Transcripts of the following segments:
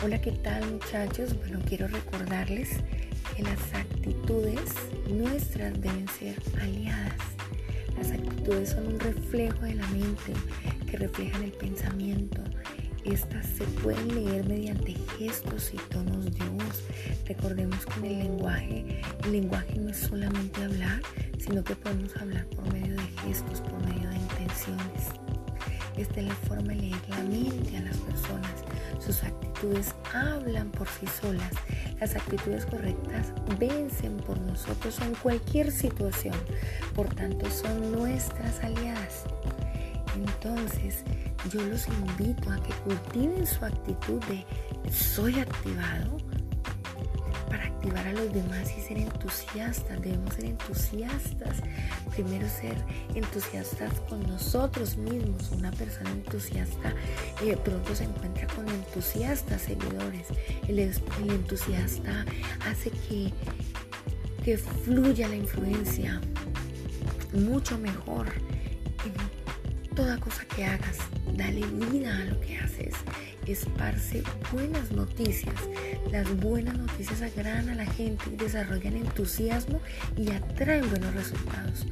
Hola, ¿qué tal muchachos? Bueno, quiero recordarles que las actitudes nuestras deben ser aliadas. Las actitudes son un reflejo de la mente que reflejan el pensamiento. Estas se pueden leer mediante gestos y tonos de voz. Recordemos que en el lenguaje, el lenguaje no es solamente hablar, sino que podemos hablar por medio de gestos, por medio de intenciones. Es la forma de leer la mente a las personas. Sus actitudes hablan por sí solas. Las actitudes correctas vencen por nosotros en cualquier situación. Por tanto, son nuestras aliadas. Entonces, yo los invito a que cultiven su actitud de soy activado activar a los demás y ser entusiastas. Debemos ser entusiastas. Primero ser entusiastas con nosotros mismos. Una persona entusiasta eh, pronto se encuentra con entusiastas seguidores. El, el entusiasta hace que, que fluya la influencia mucho mejor en toda cosa que hagas. Dale vida a lo que haces esparce buenas noticias. Las buenas noticias agradan a la gente y desarrollan entusiasmo y atraen buenos resultados.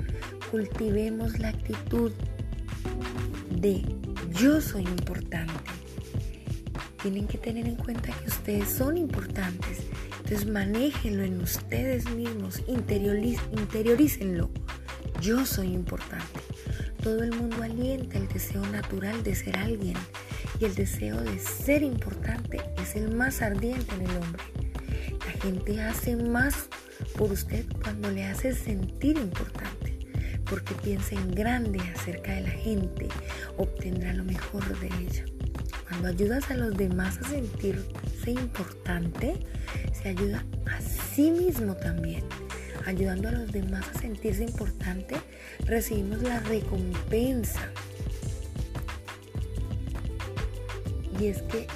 Cultivemos la actitud de yo soy importante. Tienen que tener en cuenta que ustedes son importantes. Entonces manéjenlo en ustedes mismos, interiorícenlo. Yo soy importante. Todo el mundo alienta el deseo natural de ser alguien y el deseo de ser importante es el más ardiente en el hombre. La gente hace más por usted cuando le hace sentir importante, porque piensa en grande acerca de la gente, obtendrá lo mejor de ella. Cuando ayudas a los demás a sentirse importante, se ayuda a sí mismo también. Ayudando a los demás a sentirse importante, recibimos la recompensa y es que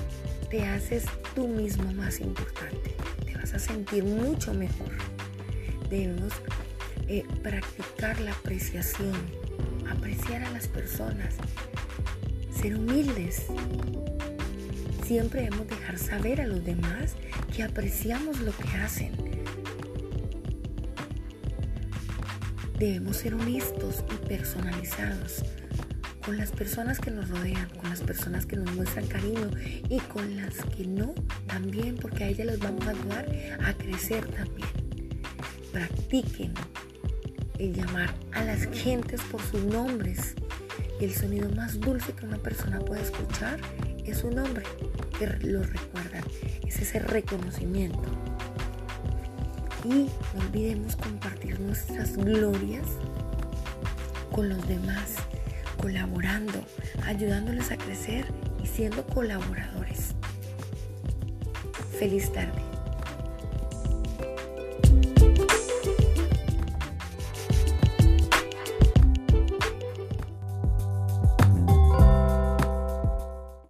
te haces tú mismo más importante, te vas a sentir mucho mejor. Debemos eh, practicar la apreciación, apreciar a las personas, ser humildes. Siempre debemos dejar saber a los demás que apreciamos lo que hacen. Debemos ser honestos y personalizados con las personas que nos rodean, con las personas que nos muestran cariño y con las que no también, porque a ellas les vamos a ayudar a crecer también. Practiquen el llamar a las gentes por sus nombres. El sonido más dulce que una persona puede escuchar es su nombre, que lo recuerdan, es ese reconocimiento. Y no olvidemos compartir nuestras glorias con los demás colaborando, ayudándoles a crecer y siendo colaboradores. Feliz tarde.